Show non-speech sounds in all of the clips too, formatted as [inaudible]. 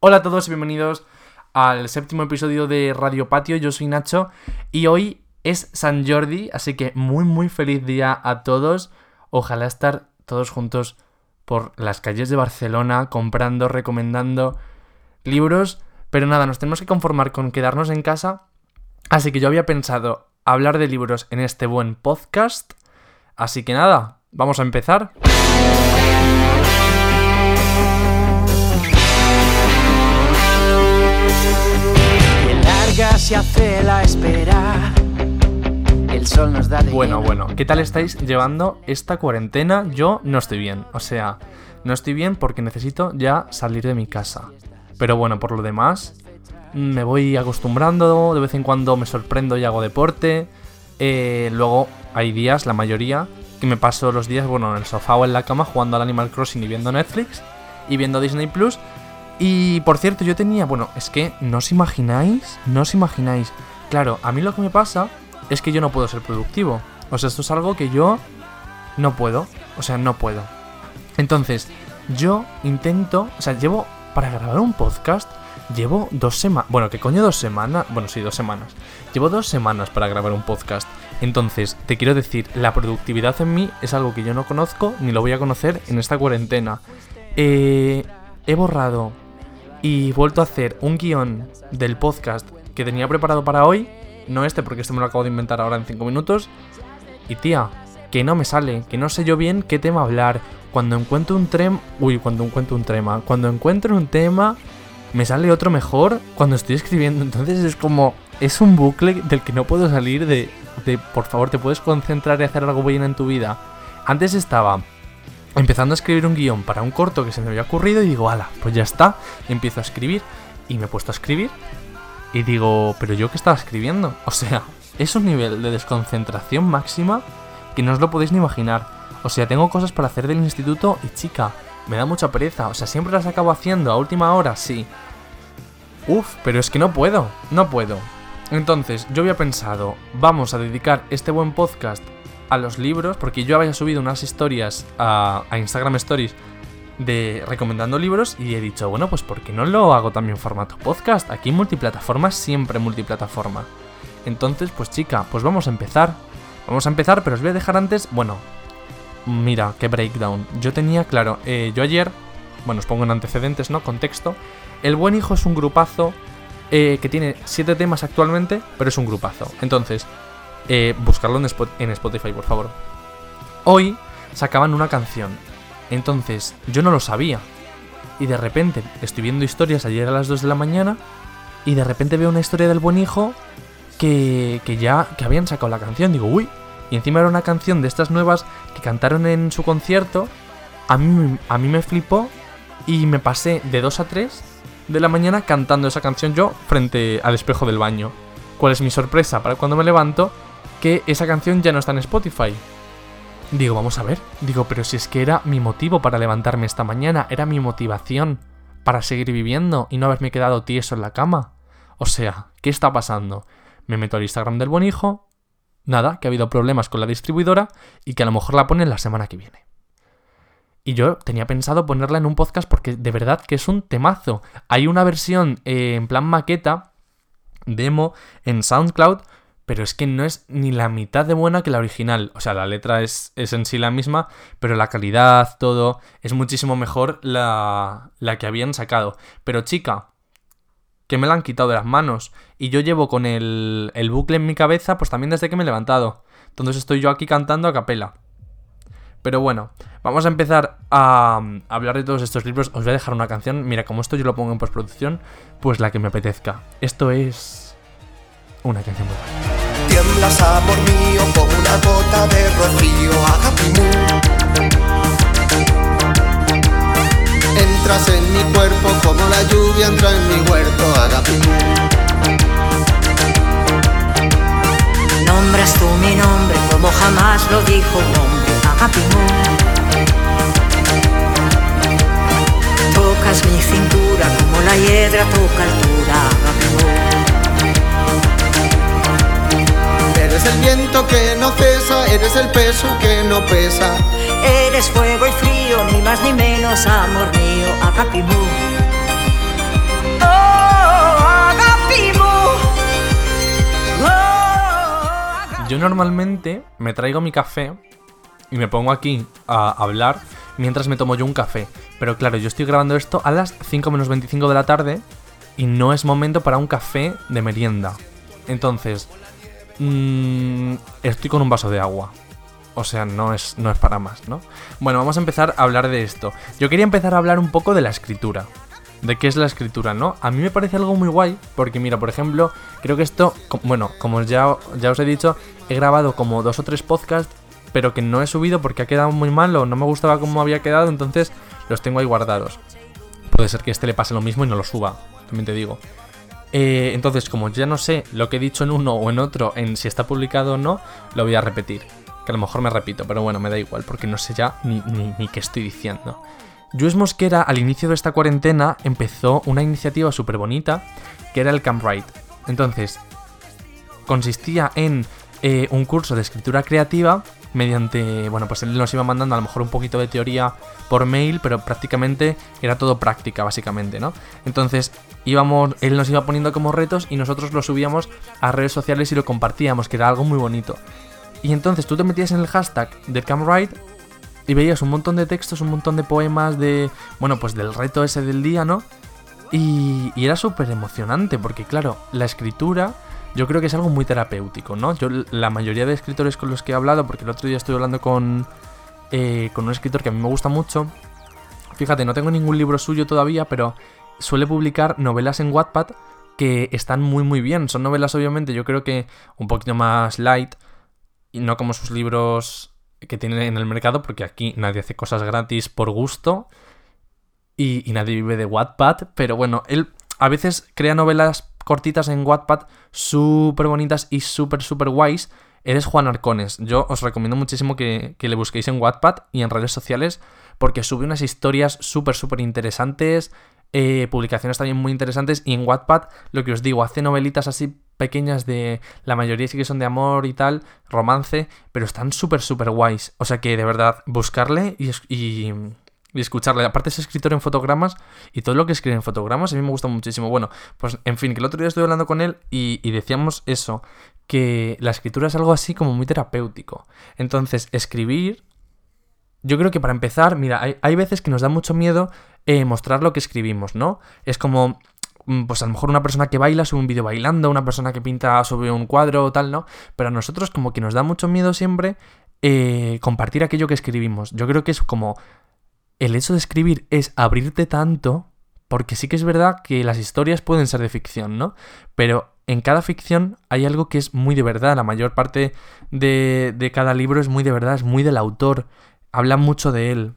Hola a todos y bienvenidos al séptimo episodio de Radio Patio. Yo soy Nacho y hoy es San Jordi, así que muy muy feliz día a todos. Ojalá estar todos juntos por las calles de Barcelona comprando, recomendando libros. Pero nada, nos tenemos que conformar con quedarnos en casa. Así que yo había pensado hablar de libros en este buen podcast. Así que nada, vamos a empezar. Se hace la espera. El sol nos da de Bueno, bueno, ¿qué tal estáis llevando esta cuarentena? Yo no estoy bien. O sea, no estoy bien porque necesito ya salir de mi casa. Pero bueno, por lo demás, me voy acostumbrando. De vez en cuando me sorprendo y hago deporte. Eh, luego hay días, la mayoría, que me paso los días, bueno, en el sofá o en la cama jugando al Animal Crossing y viendo Netflix y viendo Disney Plus. Y por cierto, yo tenía, bueno, es que no os imagináis, no os imagináis. Claro, a mí lo que me pasa es que yo no puedo ser productivo. O sea, esto es algo que yo no puedo. O sea, no puedo. Entonces, yo intento, o sea, llevo para grabar un podcast, llevo dos semanas, bueno, ¿qué coño dos semanas? Bueno, sí, dos semanas. Llevo dos semanas para grabar un podcast. Entonces, te quiero decir, la productividad en mí es algo que yo no conozco ni lo voy a conocer en esta cuarentena. Eh, he borrado y vuelto a hacer un guion del podcast que tenía preparado para hoy. No este, porque este me lo acabo de inventar ahora en 5 minutos. Y tía, que no me sale, que no sé yo bien qué tema hablar. Cuando encuentro un tema. Uy, cuando encuentro un tema. Cuando encuentro un tema, me sale otro mejor cuando estoy escribiendo. Entonces es como. Es un bucle del que no puedo salir de. de por favor, te puedes concentrar y hacer algo bien en tu vida. Antes estaba empezando a escribir un guion para un corto que se me había ocurrido y digo, ala, pues ya está. Empiezo a escribir y me he puesto a escribir y digo, pero yo qué estaba escribiendo. O sea, es un nivel de desconcentración máxima que no os lo podéis ni imaginar. O sea, tengo cosas para hacer del instituto y chica, me da mucha pereza. O sea, siempre las acabo haciendo a última hora, sí. Uf, pero es que no puedo, no puedo. Entonces, yo había pensado, vamos a dedicar este buen podcast a los libros, porque yo había subido unas historias a, Instagram Stories de recomendando libros y he dicho, bueno, pues ¿por qué no lo hago también en formato podcast? Aquí multiplataforma, siempre multiplataforma. Entonces, pues chica, pues vamos a empezar. Vamos a empezar, pero os voy a dejar antes, bueno, mira, qué breakdown. Yo tenía, claro, eh, yo ayer, bueno, os pongo en antecedentes, ¿no? Contexto. El Buen Hijo es un grupazo eh, que tiene siete temas actualmente, pero es un grupazo. Entonces, eh, buscarlo en, Spotify, por favor. Hoy sacaban una canción. Entonces, yo no lo sabía. Y de repente, estoy viendo historias ayer a las 2 de la mañana. Y de repente veo una historia del buen hijo que, que ya que habían sacado la canción. Digo, uy. Y encima era una canción de estas nuevas que cantaron en su concierto. A mí, a mí me flipó. Y me pasé de 2 a 3 de la mañana cantando esa canción yo frente al espejo del baño. ¿Cuál es mi sorpresa para cuando me levanto? Que esa canción ya no está en Spotify. Digo, vamos a ver. Digo, pero si es que era mi motivo para levantarme esta mañana, era mi motivación para seguir viviendo y no haberme quedado tieso en la cama. O sea, ¿qué está pasando? Me meto al Instagram del buen hijo. Nada, que ha habido problemas con la distribuidora y que a lo mejor la ponen la semana que viene. Y yo tenía pensado ponerla en un podcast porque de verdad que es un temazo. Hay una versión eh, en plan maqueta, demo, en SoundCloud, pero es que no es ni la mitad de buena que la original. O sea, la letra es, en sí la misma, pero la calidad, todo, es muchísimo mejor la, la que habían sacado. Pero chica, que me la han quitado de las manos. Y yo llevo con el, el bucle en mi cabeza, pues también desde que me he levantado. Entonces estoy yo aquí cantando a capela. Pero bueno, vamos a empezar a, a, hablar de todos estos libros. Os voy a dejar una canción. Mira, como esto yo lo pongo en postproducción, pues la que me apetezca. Esto es una canción muy buena. Tiemblas, amor mío, como una gota de rocío, agapimú. Entras en mi cuerpo como la lluvia entra en mi huerto, agapimú. Nombras tú mi nombre como jamás lo dijo un hombre, agapimú. Tocas mi cintura como la hiedra toca altura, agapimú. que no cesa, eres el peso que no pesa. Eres fuego y frío, ni más ni menos, amor mío, oh, Yo normalmente me traigo mi café y me pongo aquí a hablar mientras me tomo yo un café. Pero claro, yo estoy grabando esto a las 5 menos 25 de la tarde y no es momento para un café de merienda. Entonces, mm, estoy con un vaso de agua. O sea, no es, no es para más, ¿no? Bueno, vamos a empezar a hablar de esto. Yo quería empezar a hablar un poco de la escritura. De qué es la escritura, ¿no? A mí me parece algo muy guay, porque mira, por ejemplo, creo que esto, bueno, como ya, ya os he dicho, he grabado como dos o tres podcasts, pero que no he subido porque ha quedado muy mal o no me gustaba cómo había quedado, entonces los tengo ahí guardados. Puede ser que este le pase lo mismo y no lo suba, también te digo. Eh, entonces, como ya no sé lo que he dicho en uno o en otro, en si está publicado o no, lo voy a repetir. Que a lo mejor me repito, pero bueno, me da igual, porque no sé ya ni, ni, ni qué estoy diciendo. Luis Mosquera, al inicio de esta cuarentena, empezó una iniciativa súper bonita, que era el Camp Write. Entonces, consistía en eh, un curso de escritura creativa mediante, bueno, pues él nos iba mandando a lo mejor un poquito de teoría por mail, pero prácticamente era todo práctica, básicamente, ¿no? Entonces, él nos iba poniendo como retos y nosotros lo subíamos a redes sociales y lo compartíamos, que era algo muy bonito. Y entonces tú te metías en el hashtag de CamWrite y veías un montón de textos, un montón de poemas de, bueno, pues del reto ese del día, ¿no? Y, y era súper emocionante porque, claro, la escritura yo creo que es algo muy terapéutico, ¿no? Yo, la mayoría de escritores con los que he hablado, porque el otro día estuve hablando con, eh, con un escritor que a mí me gusta mucho, fíjate, no tengo ningún libro suyo todavía, pero suele publicar novelas en Wattpad que están muy muy bien. Son novelas obviamente yo creo que un poquito más light y no como sus libros que tienen en el mercado, porque aquí nadie hace cosas gratis por gusto y, nadie vive de Wattpad, pero bueno, él a veces crea novelas cortitas en Wattpad súper bonitas y súper súper guays. Eres Juan Arcones. Yo os recomiendo muchísimo que, que le busquéis en Wattpad y en redes sociales porque sube unas historias súper súper interesantes, eh, publicaciones también muy interesantes y en Wattpad, lo que os digo, hace novelitas así pequeñas de... La mayoría sí que son de amor y tal, romance, pero están súper súper guays. O sea que de verdad, buscarle y, es- y, y escucharle. Aparte es escritor en fotogramas y todo lo que escribe en fotogramas a mí me gusta muchísimo. Bueno, pues en fin, que el otro día estuve hablando con él y decíamos eso, que la escritura es algo así como muy terapéutico. Entonces, escribir yo creo que para empezar, mira, hay, hay veces que nos da mucho miedo eh, mostrar lo que escribimos, ¿no? Es como, mm, pues a lo mejor una persona que baila sube un vídeo bailando, una persona que pinta sube un cuadro o tal, ¿no? Pero a nosotros como que nos da mucho miedo siempre eh, compartir aquello que escribimos. Yo creo que es como, el hecho de escribir es abrirte tanto, porque sí que es verdad que las historias pueden ser de ficción, ¿no? Pero en cada ficción hay algo que es muy de verdad, la mayor parte de, de cada libro es muy de verdad, es muy del autor habla mucho de él.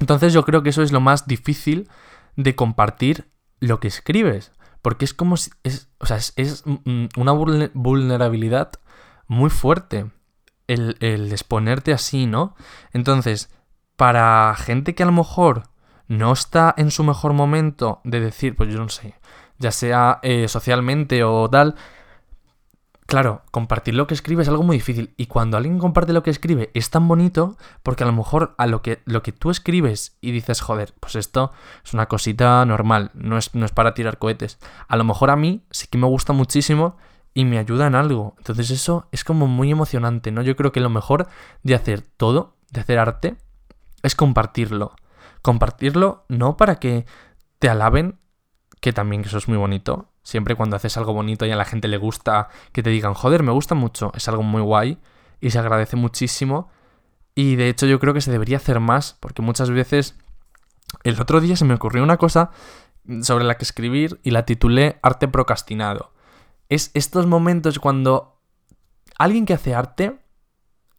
Entonces yo creo que eso es lo más difícil de compartir lo que escribes. Porque es como si... Es, o sea, es, es, una vulne- vulnerabilidad muy fuerte el, el exponerte así, ¿no? Entonces, para gente que a lo mejor no está en su mejor momento de decir, pues yo no sé, ya sea eh, socialmente o tal, Claro, compartir lo que escribe es algo muy difícil. Y cuando alguien comparte lo que escribe es tan bonito porque a lo mejor a lo que, lo que tú escribes y dices, joder, pues esto es una cosita normal, no es, no es para tirar cohetes. A lo mejor a mí sí que me gusta muchísimo y me ayuda en algo. Entonces eso es como muy emocionante, ¿no? Yo creo que lo mejor de hacer todo, de hacer arte, es compartirlo. Compartirlo no para que te alaben, que también eso es muy bonito. Siempre cuando haces algo bonito y a la gente le gusta, que te digan, joder, me gusta mucho, es algo muy guay y se agradece muchísimo. Y de hecho yo creo que se debería hacer más, porque muchas veces... El otro día se me ocurrió una cosa sobre la que escribir y la titulé Arte procrastinado. Es estos momentos cuando alguien que hace arte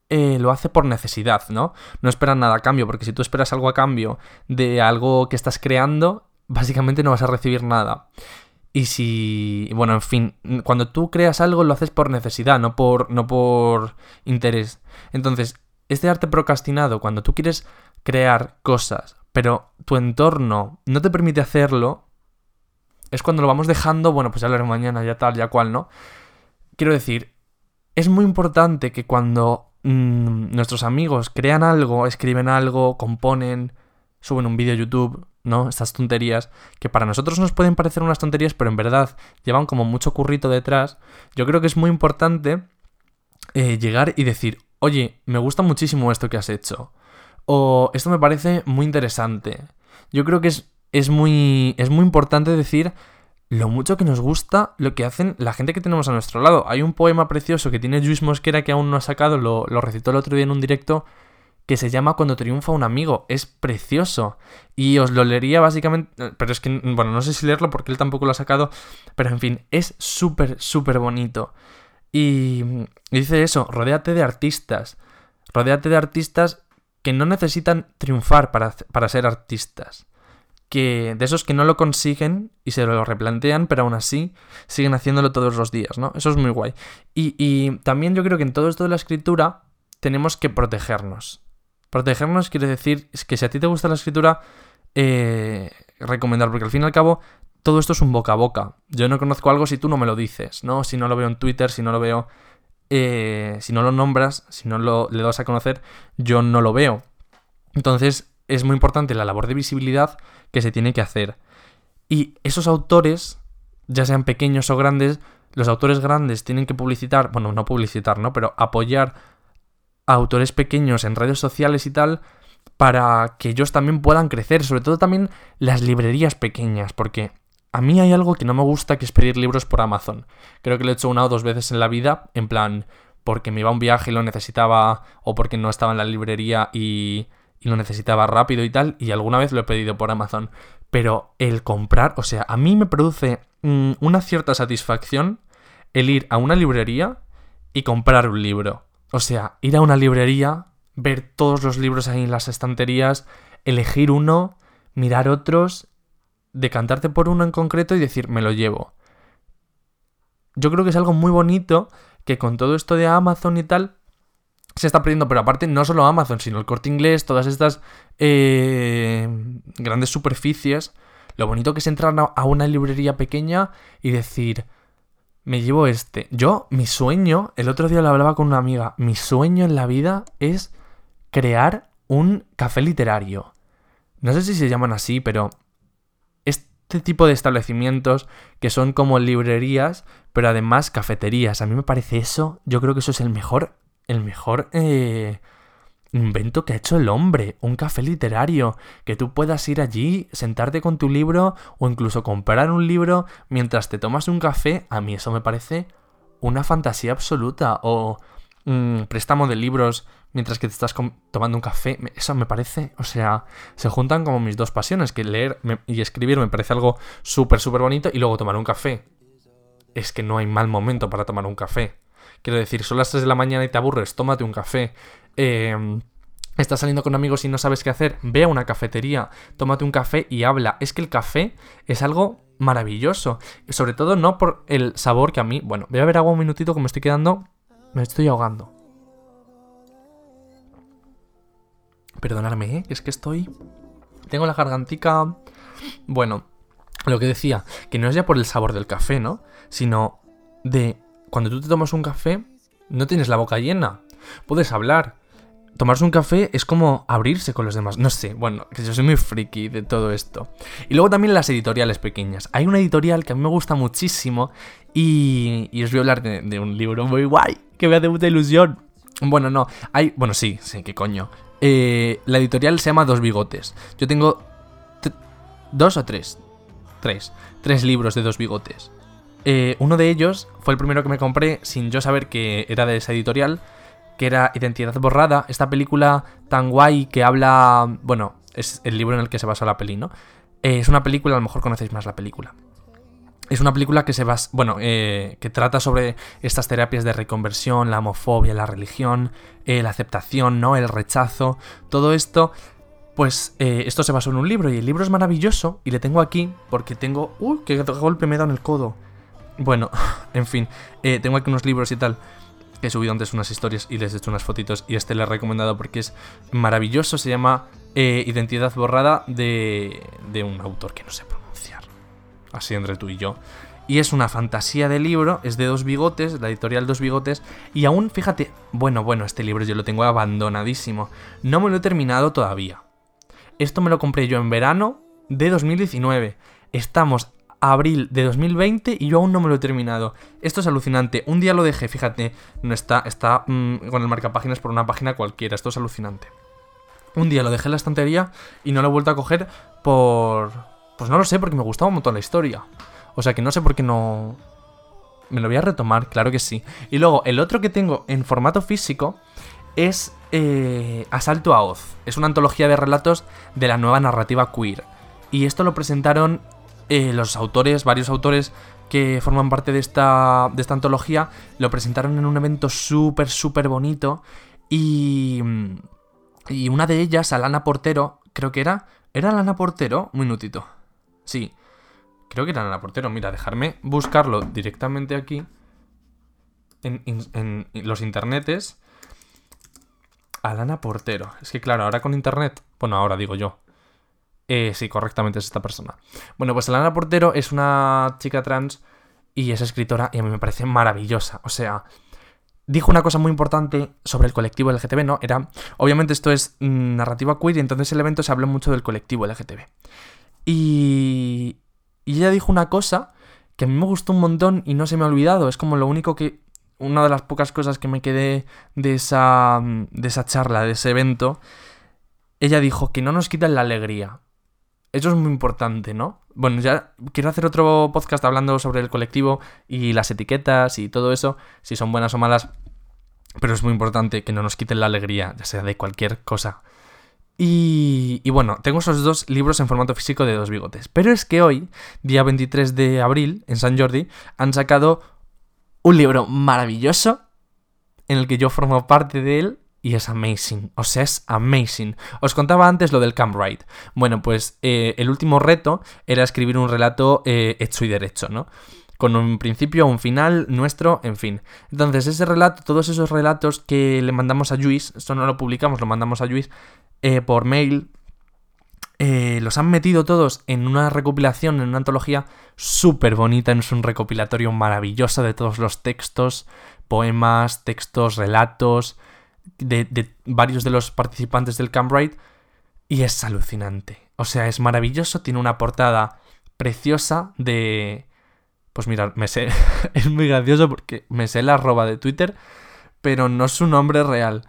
eh, lo hace por necesidad, ¿no? No espera nada a cambio, porque si tú esperas algo a cambio de algo que estás creando, básicamente no vas a recibir nada. Y si, bueno, en fin, cuando tú creas algo lo haces por necesidad, no por, no por interés. Entonces, este arte procrastinado, cuando tú quieres crear cosas, pero tu entorno no te permite hacerlo, es cuando lo vamos dejando, bueno, pues ya lo haré mañana, ya tal, ya cual, ¿no? Quiero decir, es muy importante que cuando mm, nuestros amigos crean algo, escriben algo, componen, suben un vídeo a YouTube, ¿no? Estas tonterías, que para nosotros nos pueden parecer unas tonterías, pero en verdad llevan como mucho currito detrás. Yo creo que es muy importante eh, llegar y decir, oye, me gusta muchísimo esto que has hecho. O esto me parece muy interesante. Yo creo que es, es, muy, es muy importante decir lo mucho que nos gusta lo que hacen la gente que tenemos a nuestro lado. Hay un poema precioso que tiene Luis Mosquera que aún no ha sacado, lo, lo recitó el otro día en un directo, que se llama Cuando triunfa un amigo. Es precioso. Y os lo leería básicamente, pero es que, bueno, no sé si leerlo porque él tampoco lo ha sacado, pero en fin, es súper, súper bonito. Y dice eso, rodéate de artistas. Rodéate de artistas que no necesitan triunfar para, para ser artistas que de esos que no lo consiguen y se lo replantean, pero aún así siguen haciéndolo todos los días, ¿no? Eso es muy guay. Y, también yo creo que en todo esto de la escritura tenemos que protegernos. Protegernos quiere decir que si a ti te gusta la escritura, eh, recomendar, porque al fin y al cabo todo esto es un boca a boca. Yo no conozco algo si tú no me lo dices, ¿no? Si no lo veo en Twitter, si no lo veo... Eh, si no lo nombras, si no lo le das a conocer, yo no lo veo. Entonces, es muy importante la labor de visibilidad que se tiene que hacer. Y esos autores, ya sean pequeños o grandes, los autores grandes tienen que publicitar, bueno, no publicitar, ¿no? Pero apoyar a autores pequeños en redes sociales y tal para que ellos también puedan crecer, sobre todo también las librerías pequeñas, porque a mí hay algo que no me gusta que es pedir libros por Amazon. Creo que lo he hecho una o dos veces en la vida, en plan, porque me iba a un viaje y lo necesitaba, o porque no estaba en la librería y y lo necesitaba rápido y tal, y alguna vez lo he pedido por Amazon. Pero el comprar, o sea, a mí me produce mm, una cierta satisfacción el ir a una librería y comprar un libro. O sea, ir a una librería, ver todos los libros ahí en las estanterías, elegir uno, mirar otros, decantarte por uno en concreto y decir, me lo llevo. Yo creo que es algo muy bonito que con todo esto de Amazon y tal, se está perdiendo, pero aparte no solo Amazon, sino el corte inglés, todas estas eh, grandes superficies. Lo bonito que es entrar a una librería pequeña y decir, me llevo este. Yo, mi sueño, el otro día lo hablaba con una amiga, mi sueño en la vida es crear un café literario. No sé si se llaman así, pero este tipo de establecimientos que son como librerías, pero además cafeterías. A mí me parece eso, yo creo que eso es el mejor el mejor eh, invento que ha hecho el hombre, un café literario, que tú puedas ir allí, sentarte con tu libro o incluso comprar un libro mientras te tomas un café, a mí eso me parece una fantasía absoluta, o mm, préstamo de libros mientras que te estás tomando un café, eso me parece, o sea, se juntan como mis dos pasiones, que leer y escribir me parece algo súper, súper bonito y luego tomar un café. Es que no hay mal momento para tomar un café. Quiero decir, son las 3 de la mañana y te aburres, tómate un café. Eh, Estás saliendo con amigos y no sabes qué hacer, ve a una cafetería, tómate un café y habla. Es que el café es algo maravilloso. Sobre todo no por el sabor que a mí... Bueno, voy a ver agua un minutito que me estoy quedando... Me estoy ahogando. Perdonadme, ¿eh? Es que estoy... Tengo la gargantica... Bueno, lo que decía, que no es ya por el sabor del café, ¿no? Sino de cuando tú te tomas un café, no tienes la boca llena. Puedes hablar. Tomarse un café es como abrirse con los demás. No sé, bueno, que yo soy muy friki de todo esto. Y luego también las editoriales pequeñas. Hay una editorial que a mí me gusta muchísimo y, y os voy a hablar de, un libro muy guay que me hace mucha ilusión. Bueno, no, hay... Bueno, sí, sí, qué coño. Eh, la editorial se llama Dos Bigotes. Yo tengo... ¿Dos o tres? Tres. Tres libros de Dos Bigotes. Eh, uno de ellos fue el primero que me compré sin yo saber que era de esa editorial, que era Identidad Borrada, esta película tan guay que habla... Bueno, es el libro en el que se basa la peli, ¿no? Eh, es una película, a lo mejor conocéis más la película. Es una película que se basa, bueno, eh, que trata sobre estas terapias de reconversión, la homofobia, la religión, la aceptación, ¿no? El rechazo, todo esto. Pues esto se basó en un libro y el libro es maravilloso y le tengo aquí porque tengo... ¡Uy! ¡Qué golpe me da en el codo! Bueno, [laughs] en fin, eh, tengo aquí unos libros y tal. He subido antes unas historias y les he hecho unas fotitos y este le he recomendado porque es maravilloso. Se llama eh, Identidad borrada de, de un autor que no sé pronunciar. Así entre tú y yo. Y es una fantasía de libro, es de dos bigotes, la editorial Dos Bigotes. Y aún, fíjate, bueno, bueno, este libro yo lo tengo abandonadísimo. No me lo he terminado todavía. Esto me lo compré yo en verano de 2019. Estamos abril de 2020 y yo aún no me lo he terminado. Esto es alucinante. Un día lo dejé, fíjate, no está, está mm, con el marcapáginas por una página cualquiera. Esto es alucinante. Un día lo dejé en la estantería y no lo he vuelto a coger por... Pues no lo sé, porque me gustaba un montón la historia. O sea que no sé por qué no... Me lo voy a retomar, claro que sí. Y luego, el otro que tengo en formato físico es eh, Asalto a Oz. Es una antología de relatos de la nueva narrativa queer. Y esto lo presentaron eh, los autores, varios autores que forman parte de esta, de esta antología, lo presentaron en un evento súper, súper bonito. Y, y una de ellas, Alana Portero, creo que era... ¿Era Alana Portero? Muy nutito. Sí, creo que era Alana Portero. Mira, dejarme buscarlo directamente aquí. En, en, en los internetes. Alana Portero. Es que claro, ahora con internet. Bueno, ahora digo yo. Eh, sí, correctamente es esta persona. Bueno, pues Alana Portero es una chica trans y es escritora y a mí me parece maravillosa. O sea, dijo una cosa muy importante sobre el colectivo LGTB, ¿no? Era, obviamente esto es mm, narrativa queer y entonces el evento se habló mucho del colectivo LGTB. Y, y ella dijo una cosa que a mí me gustó un montón y no se me ha olvidado. Es como lo único que... Una de las pocas cosas que me quedé de esa, de esa charla, de ese evento. Ella dijo que no nos quitan la alegría. Eso es muy importante, ¿no? Bueno, ya quiero hacer otro podcast hablando sobre el colectivo y las etiquetas y todo eso, si son buenas o malas, pero es muy importante que no nos quiten la alegría, ya sea de cualquier cosa. Y, bueno, tengo esos dos libros en formato físico de dos bigotes. Pero es que hoy, día 23 de abril, en San Jordi, han sacado un libro maravilloso en el que yo formo parte de él y es amazing, o sea, es amazing. Os contaba antes lo del Camp. Bueno, pues eh, el último reto era escribir un relato eh, hecho y derecho, ¿no? Con un principio, un final, nuestro, en fin. Entonces, ese relato, todos esos relatos que le mandamos a Luis, esto no lo publicamos, lo mandamos a Luis eh, por mail, los han metido todos en una recopilación, en una antología súper bonita, es un recopilatorio maravilloso de todos los textos, poemas, textos, relatos, de, varios de los participantes del Camp y es alucinante. O sea, es maravilloso, tiene una portada preciosa de... Pues mira, me sé... [laughs] es muy gracioso porque me sé la arroba de Twitter, pero no su nombre real.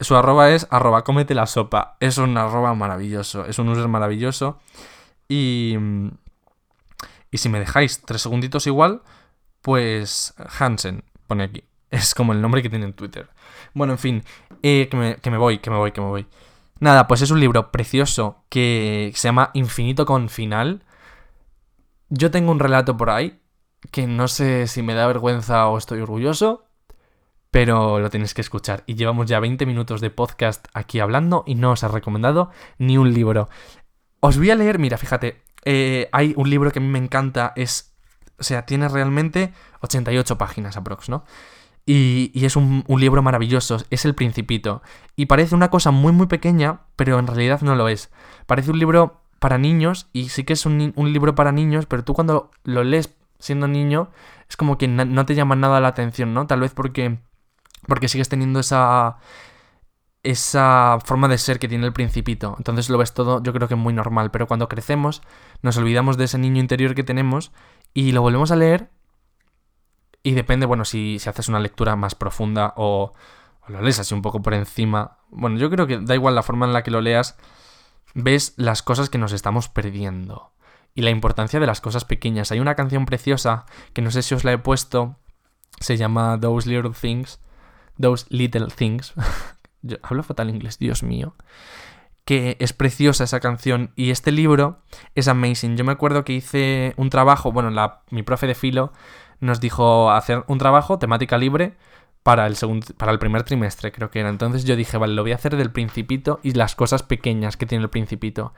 Su arroba es arroba cómete la sopa. Es un arroba maravilloso, es un user maravilloso. Y... Y si me dejáis tres segunditos igual, pues Hansen, pone aquí. [laughs] Es como el nombre que tiene en Twitter. Bueno, en fin, eh, que, me, que, me, voy, que me voy, que me voy. Nada, pues es un libro precioso que se llama Infinito con Final. Yo tengo un relato por ahí que no sé si me da vergüenza o estoy orgulloso, pero lo tenéis que escuchar. Y llevamos ya 20 minutos de podcast aquí hablando y no os he recomendado ni un libro. Os voy a leer, mira, fíjate, eh, hay un libro que a mí me encanta, es, o sea, tiene realmente 88 páginas aprox, ¿no? Y, es un, libro maravilloso, es El Principito. Y parece una cosa muy muy pequeña, pero en realidad no lo es. Parece un libro para niños y sí que es un, libro para niños, pero tú cuando lo lees siendo niño es como que no te llama nada la atención, ¿no? Tal vez porque, porque sigues teniendo esa, esa forma de ser que tiene el principito. Entonces lo ves todo, yo creo que muy normal. Pero cuando crecemos, nos olvidamos de ese niño interior que tenemos y lo volvemos a leer y depende, bueno, si, si haces una lectura más profunda o, lo lees así un poco por encima. Bueno, yo creo que da igual la forma en la que lo leas, ves las cosas que nos estamos perdiendo. Y la importancia de las cosas pequeñas. Hay una canción preciosa que no sé si os la he puesto. Se llama Those Little Things. Those Little Things. [laughs] hablo fatal inglés, Dios mío que es preciosa esa canción y este libro es amazing. Yo me acuerdo que hice un trabajo, bueno, la, mi profe de filo nos dijo hacer un trabajo temática libre para el, segundo, para el primer trimestre, creo que era. Entonces yo dije, vale, lo voy a hacer del principito y las cosas pequeñas que tiene el principito.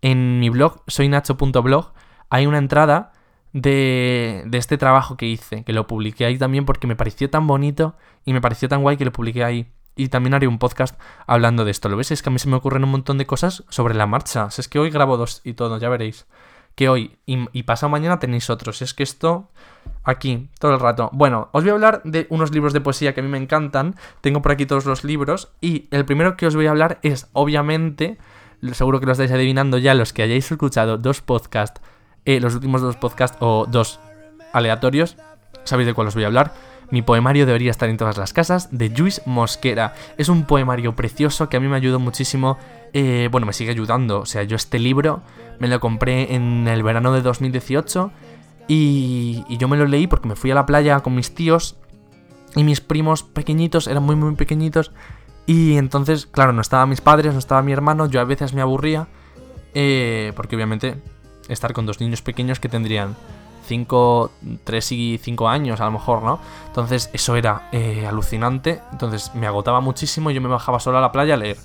En mi blog, soynacho.blog, hay una entrada de, de este trabajo que hice, que lo publiqué ahí también porque me pareció tan bonito y me pareció tan guay que lo publiqué ahí. Y también haré un podcast hablando de esto. ¿Lo ves? Es que a mí se me ocurren un montón de cosas sobre la marcha. es que hoy grabo dos y todo, ya veréis que hoy y, pasado mañana tenéis otros. Es que esto aquí todo el rato. Bueno, os voy a hablar de unos libros de poesía que a mí me encantan. Tengo por aquí todos los libros y el primero que os voy a hablar es, obviamente, seguro que lo estáis adivinando ya los que hayáis escuchado dos podcasts eh, los últimos dos podcasts o dos aleatorios, sabéis de cuál os voy a hablar. Mi poemario debería estar en todas las casas, de Luis Mosquera. Es un poemario precioso que a mí me ayudó muchísimo. eh, bueno, me sigue ayudando. O sea, yo este libro me lo compré en el verano de 2018 y, y yo me lo leí porque me fui a la playa con mis tíos y mis primos pequeñitos, eran muy muy pequeñitos. Y entonces, claro, no estaban mis padres, no estaba mi hermano, yo a veces me aburría. eh, porque obviamente estar con dos niños pequeños que tendrían 5, 3 y 5 años a lo mejor, ¿no? Entonces eso era eh, alucinante, entonces me agotaba muchísimo y yo me bajaba solo a la playa a leer.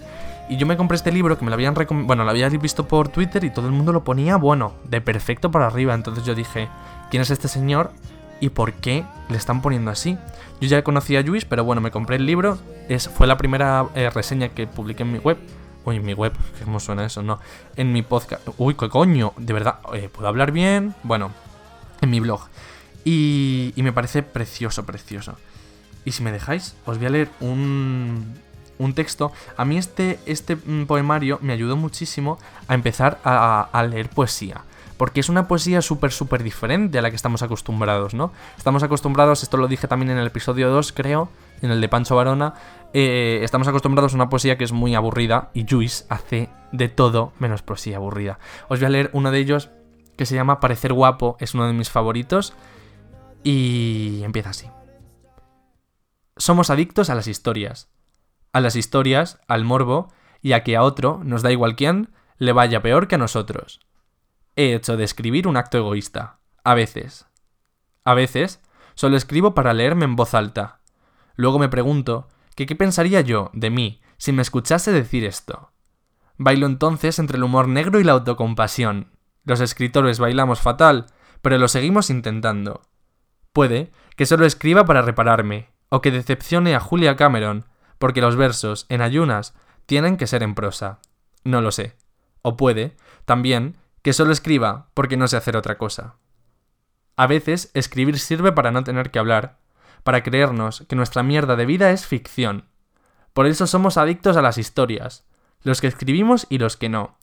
Y yo me compré este libro que me lo habían bueno, lo había visto por Twitter y todo el mundo lo ponía, bueno, de perfecto para arriba. Entonces yo dije, ¿quién es este señor? ¿Y por qué le están poniendo así? Yo ya conocía a Luis, pero bueno, me compré el libro. Es, fue la primera eh, reseña que publiqué en mi web. Uy, en mi web, [laughs] ¿cómo suena eso? No. En mi podcast. Uy, ¿qué coño? De verdad, eh, ¿puedo hablar bien? Bueno, en mi blog. Y, me parece precioso, precioso. Y si me dejáis, os voy a leer un, un texto. A mí este, este mm, poemario me ayudó muchísimo a empezar a, a leer poesía. Porque es una poesía súper, súper diferente a la que estamos acostumbrados, ¿no? Estamos acostumbrados, esto lo dije también en el episodio 2, creo, en el de Pancho Varona, eh, estamos acostumbrados a una poesía que es muy aburrida y Juice hace de todo menos poesía aburrida. Os voy a leer uno de ellos que se llama Parecer guapo, es uno de mis favoritos y empieza así. Somos adictos a las historias. A las historias, al morbo y a que a otro, nos da igual quién, le vaya peor que a nosotros. He hecho de escribir un acto egoísta. A veces. A veces, solo escribo para leerme en voz alta. Luego me pregunto que qué pensaría yo de mí si me escuchase decir esto. Bailo entonces entre el humor negro y la autocompasión. Los escritores bailamos fatal, pero lo seguimos intentando. Puede que solo escriba para repararme, o que decepcione a Julia Cameron, porque los versos, en ayunas, tienen que ser en prosa. No lo sé. O puede, también, que solo escriba porque no sé hacer otra cosa. A veces, escribir sirve para no tener que hablar, para creernos que nuestra mierda de vida es ficción. Por eso somos adictos a las historias, los que escribimos y los que no.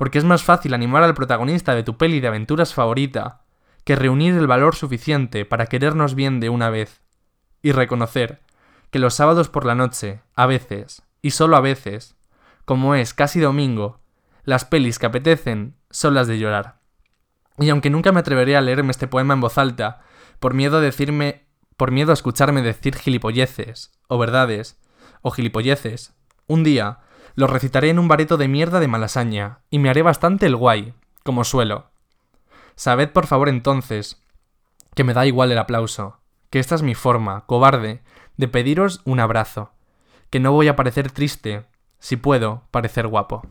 Porque es más fácil animar al protagonista de tu peli de aventuras favorita que reunir el valor suficiente para querernos bien de una vez y reconocer que los sábados por la noche, a veces, y solo a veces, como es casi domingo, las pelis que apetecen son las de llorar. Y aunque nunca me atreveré a leerme este poema en voz alta, por miedo a decirme, por miedo a escucharme decir gilipolleces, o verdades, o gilipolleces, un día lo recitaré en un bareto de mierda de malasaña, y me haré bastante el guay, como suelo. Sabed por favor entonces, que me da igual el aplauso, que esta es mi forma, cobarde, de pediros un abrazo, que no voy a parecer triste, si puedo parecer guapo.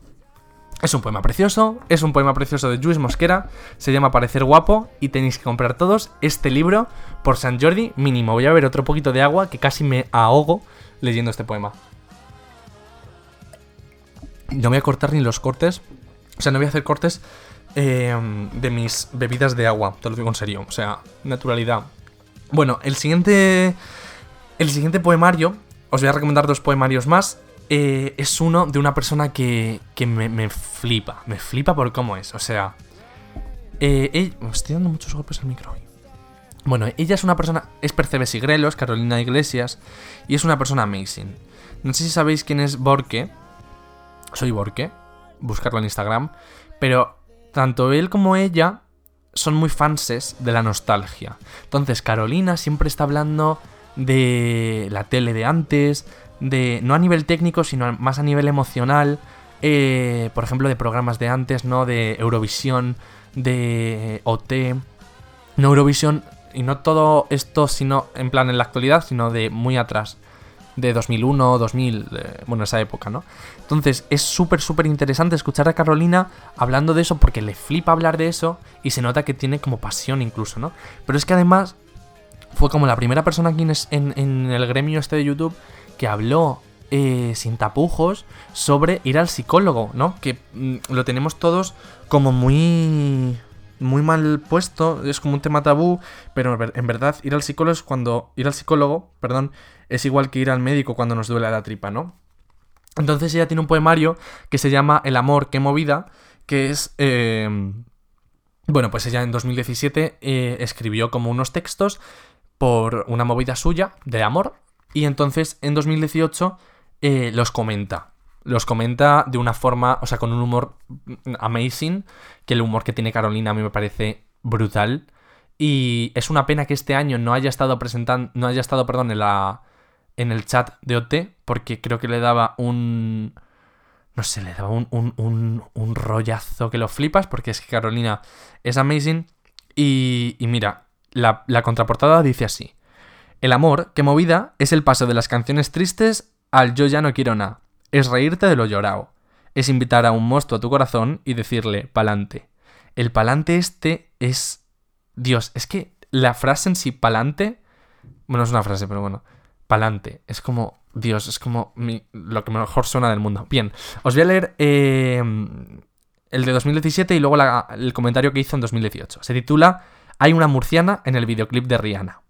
Es un poema precioso, es un poema precioso de Luis Mosquera, se llama Parecer guapo y tenéis que comprar todos este libro por San Jordi mínimo. Voy a beber otro poquito de agua que casi me ahogo leyendo este poema. No voy a cortar ni los cortes, o sea, no voy a hacer cortes eh, de mis bebidas de agua, te lo digo en serio, o sea, naturalidad. Bueno, el siguiente, el siguiente poemario, os voy a recomendar dos poemarios más. eh, es uno de una persona que, que me, flipa, me flipa por cómo es, o sea... Eh, ella- me estoy dando muchos golpes al micro hoy. Bueno, ella es una persona, es Percebes y Grelos, Carolina Iglesias, y es una persona amazing. No sé si sabéis quién es Borque, soy Borque, buscarlo en Instagram, pero tanto él como ella son muy fanses de la nostalgia. Entonces Carolina siempre está hablando de la tele de antes, de no a nivel técnico, sino más a nivel emocional, eh, por ejemplo de programas de antes, ¿no? De Eurovisión, de OT, no Eurovisión, y no todo esto sino en plan en la actualidad, sino de muy atrás de 2001, 2000, eh, bueno, esa época, ¿no? Entonces es súper, súper interesante escuchar a Carolina hablando de eso porque le flipa hablar de eso y se nota que tiene como pasión incluso, ¿no? Pero es que además fue como la primera persona aquí en, en el gremio este de YouTube que habló eh, sin tapujos sobre ir al psicólogo, ¿no? Que mm, lo tenemos todos como muy muy mal puesto, es como un tema tabú, pero en ver- en verdad ir al psicólogo es cuando ir al psicólogo, perdón, es igual que ir al médico cuando nos duele la tripa, ¿no? Entonces ella tiene un poemario que se llama El amor, qué movida, que es eh, Bueno, pues ella en 2017 eh, escribió como unos textos por una movida suya de amor y entonces en 2018 eh, los comenta. Los comenta de una forma, o sea, con un humor amazing, que el humor que tiene Carolina a mí me parece brutal. Y es una pena que este año no haya estado presentando, no haya estado, perdón, en la en el chat de OT, porque creo que le daba un no sé, le daba un, un, un, rollazo que lo flipas, porque es que Carolina es amazing. Y, y mira, la, la contraportada dice así. El amor, que movida, es el paso de las canciones tristes al yo ya no quiero nada. Es reírte de lo llorado. Es invitar a un monstruo a tu corazón y decirle pa'lante. El palante este es... Dios, es que la frase en sí, palante... Bueno, es una frase, pero bueno. Palante. Es como... Dios, es como lo que mejor suena del mundo. Bien, os voy a leer eh, el de 2017 y luego el comentario que hizo en 2018. Se titula Hay una murciana en el videoclip de Rihanna.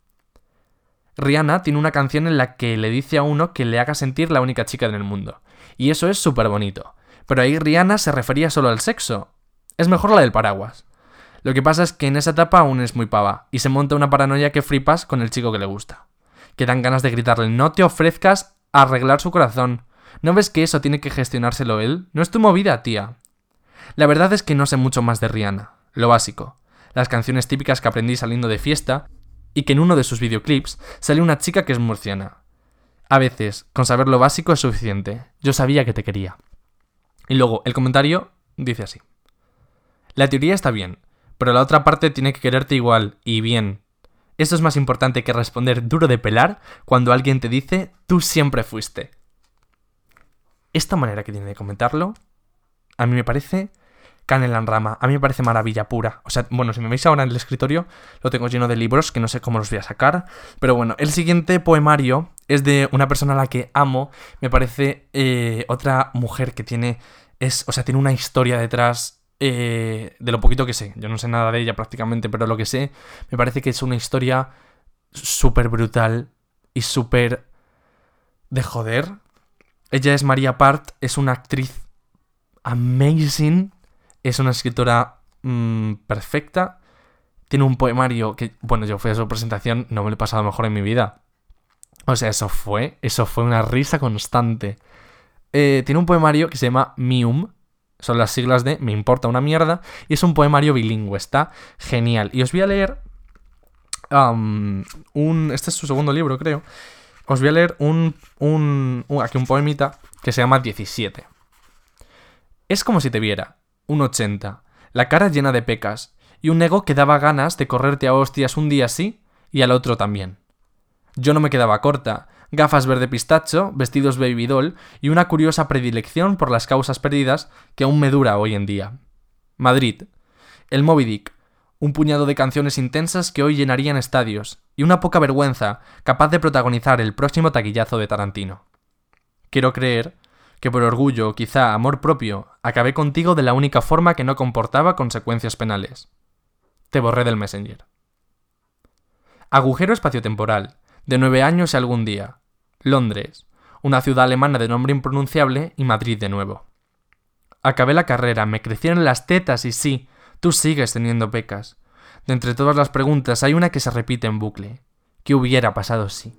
Rihanna tiene una canción en la que le dice a uno que le haga sentir la única chica en el mundo. Y eso es súper bonito. Pero ahí Rihanna se refería solo al sexo. Es mejor la del paraguas. Lo que pasa es que en esa etapa aún es muy pava, y se monta una paranoia que flipas con el chico que le gusta. Que dan ganas de gritarle, no te ofrezcas a arreglar su corazón. ¿No ves que eso tiene que gestionárselo él? No es tu movida, tía. La verdad es que no sé mucho más de Rihanna. Lo básico. Las canciones típicas que aprendí saliendo de fiesta, y que en uno de sus videoclips sale una chica que es murciana. A veces, con saber lo básico es suficiente. Yo sabía que te quería. Y luego, el comentario dice así. La teoría está bien, pero la otra parte tiene que quererte igual y bien. Esto es más importante que responder duro de pelar cuando alguien te dice tú siempre fuiste. Esta manera que tiene de comentarlo, a mí me parece canela en rama. A mí me parece maravilla pura. O sea, bueno, si me veis ahora en el escritorio, lo tengo lleno de libros que no sé cómo los voy a sacar. Pero bueno, el siguiente poemario es de una persona a la que amo. Me parece eh, otra mujer que tiene. Es, o sea, tiene una historia detrás eh, de lo poquito que sé. Yo no sé nada de ella prácticamente, pero lo que sé, me parece que es una historia súper brutal y súper de joder. Ella es María Part, es una actriz amazing es una escritora mm, perfecta. Tiene un poemario que, bueno, yo fui a su presentación, no me lo he pasado mejor en mi vida. O sea, eso fue, eso fue una risa constante. Eh, tiene un poemario que se llama Mium, son las siglas de Me importa una mierda, y es un poemario bilingüe, está genial. Y os voy a leer un... Este es su segundo libro, creo. Os voy a leer un, un, un, aquí un poemita que se llama 17. Es como si te viera, un 80, la cara llena de pecas, y un ego que daba ganas de correrte a hostias un día sí y al otro también. Yo no me quedaba corta, gafas verde pistacho, vestidos baby doll y una curiosa predilección por las causas perdidas que aún me dura hoy en día. Madrid. El Moby Dick. Un puñado de canciones intensas que hoy llenarían estadios, y una poca vergüenza capaz de protagonizar el próximo taquillazo de Tarantino. Quiero creer que por orgullo, quizá amor propio, acabé contigo de la única forma que no comportaba consecuencias penales. Te borré del Messenger. Agujero espaciotemporal, de nueve años y algún día. Londres, una ciudad alemana de nombre impronunciable y Madrid de nuevo. Acabé la carrera, me crecieron las tetas y sí, tú sigues teniendo pecas. De entre todas las preguntas hay una que se repite en bucle. ¿Qué hubiera pasado si?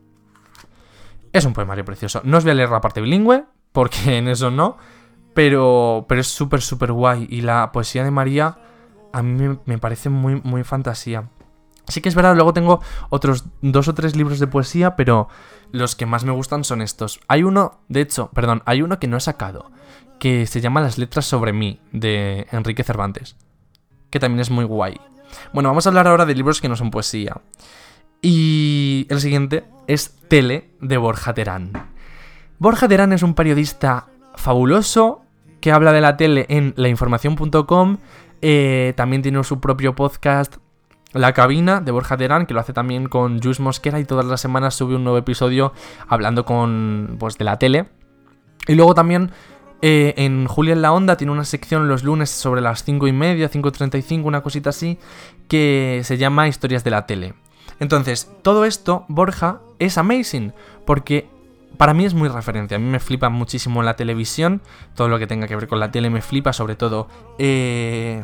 Es un poemario precioso. No os voy a leer la parte bilingüe, porque [laughs] en eso no, pero, pero es súper, súper guay. Y la poesía de María a mí me, parece muy, muy fantasía. Sí que es verdad, luego tengo otros dos o tres libros de poesía, pero los que más me gustan son estos. Hay uno, de hecho, perdón, hay uno que no he sacado, que se llama Las letras sobre mí, de Enrique Cervantes, que también es muy guay. Bueno, vamos a hablar ahora de libros que no son poesía. Y el siguiente es Tele, de Borja Terán. Borja Terán es un periodista fabuloso que habla de la tele en lainformación.com. Eh, también tiene su propio podcast, La Cabina, de Borja Terán, que lo hace también con Jules Mosquera y todas las semanas sube un nuevo episodio hablando con, pues, de la tele. Y luego también eh, en Julia en la Onda tiene una sección los lunes sobre las 5 y media, 5.35, una cosita así, que se llama Historias de la tele. Entonces, todo esto, Borja, es amazing, porque para mí es muy referencia. A mí me flipa muchísimo la televisión. Todo lo que tenga que ver con la tele me flipa, sobre todo. Eh,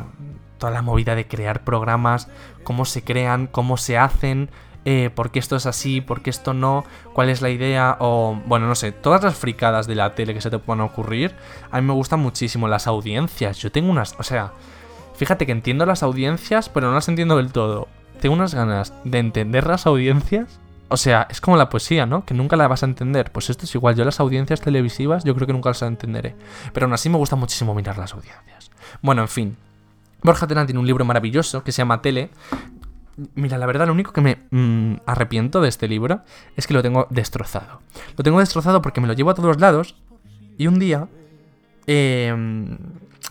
toda la movida de crear programas, cómo se crean, cómo se hacen, eh, por qué esto es así, por qué esto no, cuál es la idea, o bueno, no sé, todas las fricadas de la tele que se te puedan ocurrir, a mí me gustan muchísimo las audiencias. Yo tengo unas, o sea, fíjate que entiendo las audiencias, pero no las entiendo del todo. Tengo unas ganas de entender las audiencias. O sea, es como la poesía, ¿no? Que nunca la vas a entender. Pues esto es igual. Yo las audiencias televisivas, yo creo que nunca las entenderé. Pero aún así me gusta muchísimo mirar las audiencias. Bueno, en fin. Borja Terán tiene un libro maravilloso que se llama Tele, Mira, la verdad, lo único que me mm, arrepiento de este libro es que lo tengo destrozado. Lo tengo destrozado porque me lo llevo a todos lados y un día em,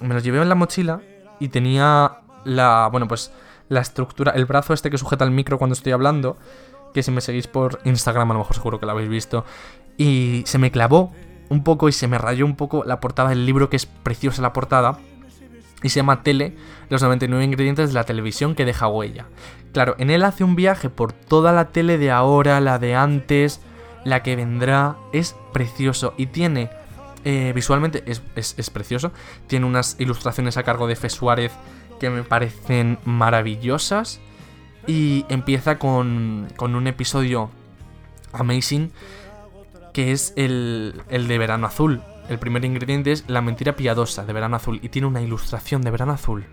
me lo llevé en la mochila y tenía la, bueno, pues la estructura, el brazo este que sujeta el micro cuando estoy hablando, que si me seguís por Instagram a lo mejor seguro que lo habéis visto, y se me clavó un poco y se me rayó un poco la portada del libro, que es preciosa la portada, y se llama Tele, los 99 ingredientes de la televisión que deja huella. Claro, en él hace un viaje por toda la tele de ahora, la de antes, la que vendrá. Es precioso y tiene, eh, visualmente es, precioso, tiene unas ilustraciones a cargo de Fe Suárez que me parecen maravillosas. Y empieza con, con un episodio amazing que es el, el de Verano Azul. El primer ingrediente es la mentira piadosa de Verano Azul y tiene una ilustración de Verano Azul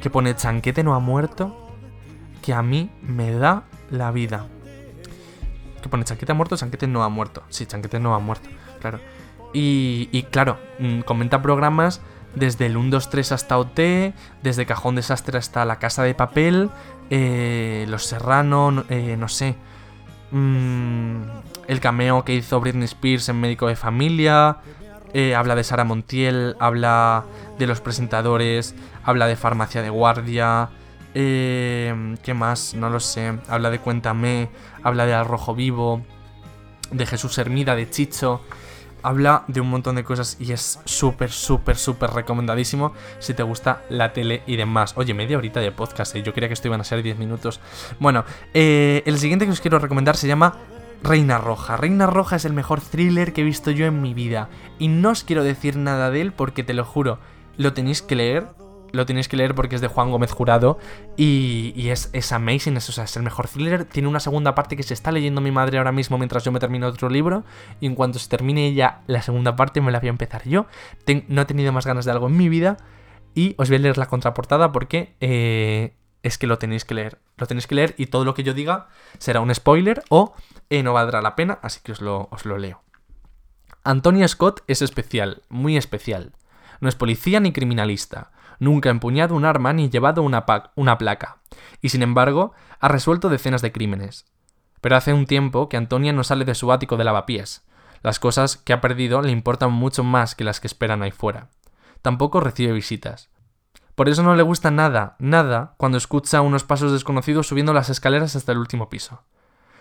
que pone Chanquete no ha muerto que a mí me da la vida. Que pone Chanquete ha muerto, Chanquete no ha muerto. Sí, Chanquete no ha muerto, claro. Y, claro, mm, comenta programas desde el 1, 2, 3 hasta OT, desde Cajón Desastre hasta La Casa de Papel, eh, Los Serrano, eh, no sé. Mm, el cameo que hizo Britney Spears en Médico de Familia. Eh, habla de Sara Montiel, habla de los presentadores, habla de Farmacia de Guardia. Eh, ¿Qué más? No lo sé. Habla de Cuéntame, habla de Al Rojo Vivo, de Jesús Hermida, de Chicho. Habla de un montón de cosas y es súper, súper, súper recomendadísimo si te gusta la tele y demás. Oye, media horita de podcast, ¿eh? yo creía que esto iban a ser 10 minutos. Bueno, eh, el siguiente que os quiero recomendar se llama Reina Roja. Reina Roja es el mejor thriller que he visto yo en mi vida. Y no os quiero decir nada de él porque te lo juro, lo tenéis que leer lo tenéis que leer porque es de Juan Gómez Jurado y, es, es, amazing, es, es el mejor thriller. Tiene una segunda parte que se está leyendo mi madre ahora mismo mientras yo me termino otro libro y en cuanto se termine ella la segunda parte me la voy a empezar yo. no he tenido más ganas de algo en mi vida y os voy a leer la contraportada porque eh, es que lo tenéis que leer. Lo tenéis que leer y todo lo que yo diga será un spoiler o eh, no valdrá la pena, así que os lo, os lo leo. Antonia Scott es especial, muy especial. No es policía ni criminalista nunca ha empuñado un arma ni llevado una, placa, y sin embargo ha resuelto decenas de crímenes. Pero hace un tiempo que Antonia no sale de su ático de lavapiés. Las cosas que ha perdido le importan mucho más que las que esperan ahí fuera. Tampoco recibe visitas. Por eso no le gusta nada, nada, cuando escucha unos pasos desconocidos subiendo las escaleras hasta el último piso.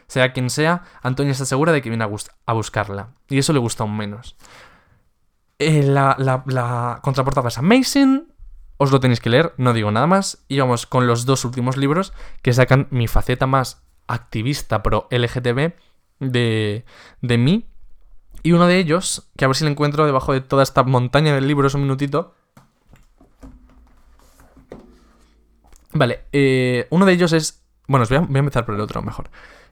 Sea quien sea, Antonia está segura de que viene a, buscarla, y eso le gusta aún menos. Eh, la, la, la contraportada es Amazing, os lo tenéis que leer, no digo nada más. Y vamos con los dos últimos libros que sacan mi faceta más activista pro LGTB de, de mí. Y uno de ellos, que a ver si lo encuentro debajo de toda esta montaña de libros un minutito. Vale, eh, uno de ellos es... Bueno, os voy a, empezar por el otro mejor.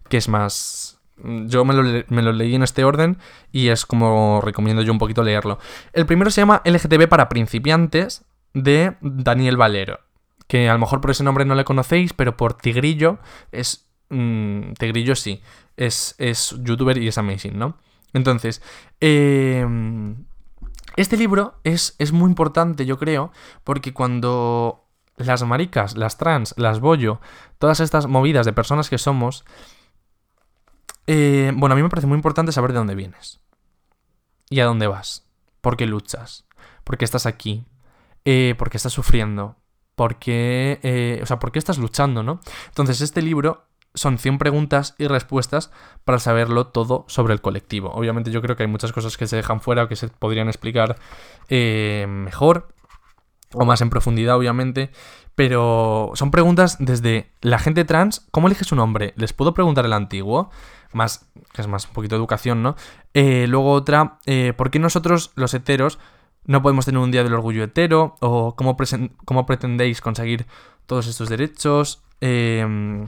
Que es más... Yo me lo, me lo, leí en este orden y es como recomiendo yo un poquito leerlo. El primero se llama LGTB para principiantes de Daniel Valero. Que a lo mejor por ese nombre no le conocéis, pero por Tigrillo es. Mm, Tigrillo sí. Es, es youtuber y es amazing, ¿no? Entonces, em, este libro es, es muy importante, yo creo, porque cuando las maricas, las trans, las bollo, todas estas movidas de personas que somos, eh, bueno, a mí me parece muy importante saber de dónde vienes y a dónde vas, por qué luchas, por qué estás aquí, eh, por qué estás sufriendo, por qué, eh, o sea, por qué estás luchando, ¿no? Entonces, este libro son 100 preguntas y respuestas para saberlo todo sobre el colectivo. Obviamente yo creo que hay muchas cosas que se dejan fuera o que se podrían explicar eh, mejor o más en profundidad, obviamente. Pero son preguntas desde la gente trans, ¿cómo elige su nombre? ¿Les puedo preguntar el antiguo? Más, que es más un poquito de educación, ¿no? luego otra, ¿por qué nosotros los heteros no podemos tener un día del orgullo hetero, o cómo, cómo pretendéis conseguir todos estos derechos, eh,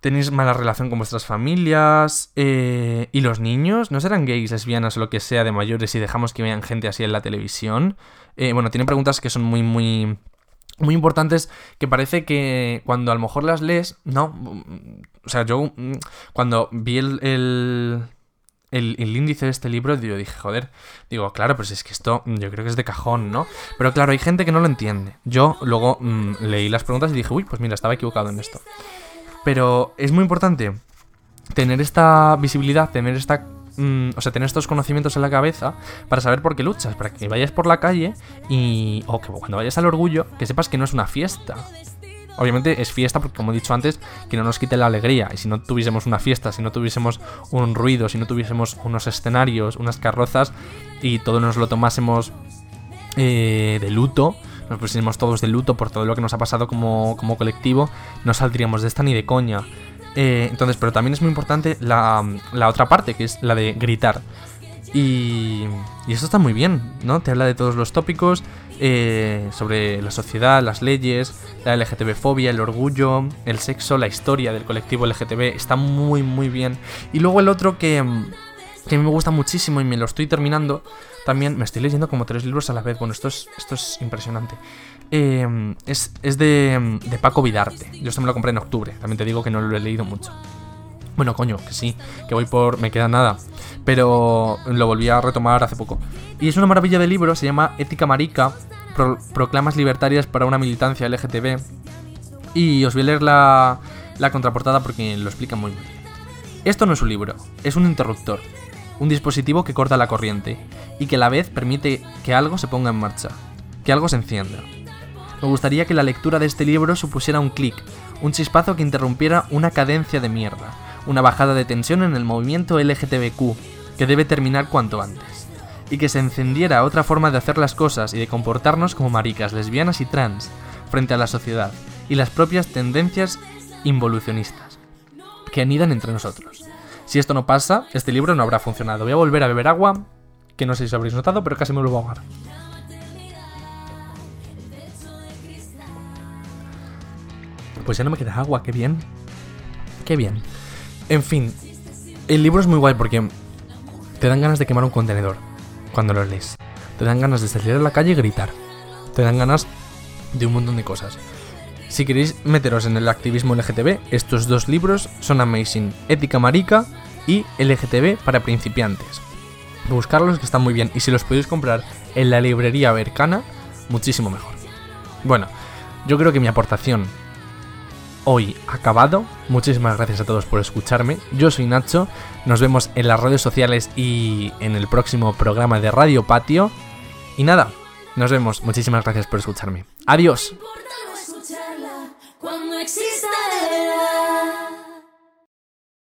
tenéis mala relación con vuestras familias, eh, y los niños, ¿no serán gays, lesbianas o lo que sea de mayores y dejamos que vean gente así en la televisión? Eh, bueno, tiene preguntas que son muy, muy, muy importantes que parece que cuando a lo mejor las lees, no, o sea, yo mm, cuando vi el, el- el índice de este libro, yo dije, joder, digo, claro, pues es que esto mm, yo creo que es de cajón, ¿no? Pero claro, hay gente que no lo entiende. Yo luego mm, leí las preguntas y dije, uy, pues mira, estaba equivocado en esto. Pero es muy importante tener esta visibilidad, tener esta... mm, o sea, tener estos conocimientos en la cabeza para saber por qué luchas, para que vayas por la calle y... o que cuando vayas al orgullo, que sepas que no es una fiesta. Obviamente es fiesta porque, como he dicho antes, que no nos quite la alegría. Y si no tuviésemos una fiesta, si no tuviésemos un ruido, si no tuviésemos unos escenarios, unas carrozas y todo nos lo tomásemos eh, de luto, nos pusiésemos todos de luto por todo lo que nos ha pasado como, como colectivo, no saldríamos de esta ni de coña. Eh, entonces, pero también es muy importante la, la otra parte, que es la de gritar. Y, y esto está muy bien, ¿no? Te habla de todos los tópicos eh, sobre la sociedad, las leyes, la LGTB-fobia, el orgullo, el sexo, la historia del colectivo LGTB. Está muy, muy bien. Y luego el otro que, mm, que me gusta muchísimo y me lo estoy terminando. También me estoy leyendo como tres libros a la vez. Bueno, esto es, esto es impresionante. Eh, es es de, de Paco Vidarte. Yo esto me lo compré en octubre. También te digo que no lo he leído mucho. Bueno, coño, que sí, que voy por. Me queda nada. Pero lo volví a retomar hace poco. Y es una maravilla de libro, se llama Ética Marica, Pro- Proclamas Libertarias para una militancia LGTB. Y os voy a leer la, la contraportada porque lo explica muy bien. Esto no es un libro, es un interruptor. Un dispositivo que corta la corriente y que a la vez permite que algo se ponga en marcha, que algo se encienda. Me gustaría que la lectura de este libro supusiera un clic, un chispazo que interrumpiera una cadencia de mierda, una bajada de tensión en el movimiento LGTBQ, que debe terminar cuanto antes, y que se encendiera otra forma de hacer las cosas y de comportarnos como maricas, lesbianas y trans frente a la sociedad y las propias tendencias involucionistas que anidan entre nosotros. Si esto no pasa, este libro no habrá funcionado. Voy a volver a beber agua, que no sé si habréis notado, pero casi me vuelvo a ahogar. Pues ya no me queda agua, qué bien. Qué bien. En fin, el libro es muy guay porque te dan ganas de quemar un contenedor cuando lo lees. Te dan ganas de salir a la calle y gritar. Te dan ganas de un montón de cosas. Si queréis meteros en el activismo LGTB, estos dos libros son amazing. Ética marica y LGTB para principiantes. Buscarlos que están muy bien y si los podéis comprar en la librería Bercana, muchísimo mejor. Bueno, yo creo que mi aportación hoy acabado. Muchísimas gracias a todos por escucharme. Yo soy Nacho. Nos vemos en las redes sociales y en el próximo programa de Radio Patio. Y nada, nos vemos. Muchísimas gracias por escucharme. Adiós.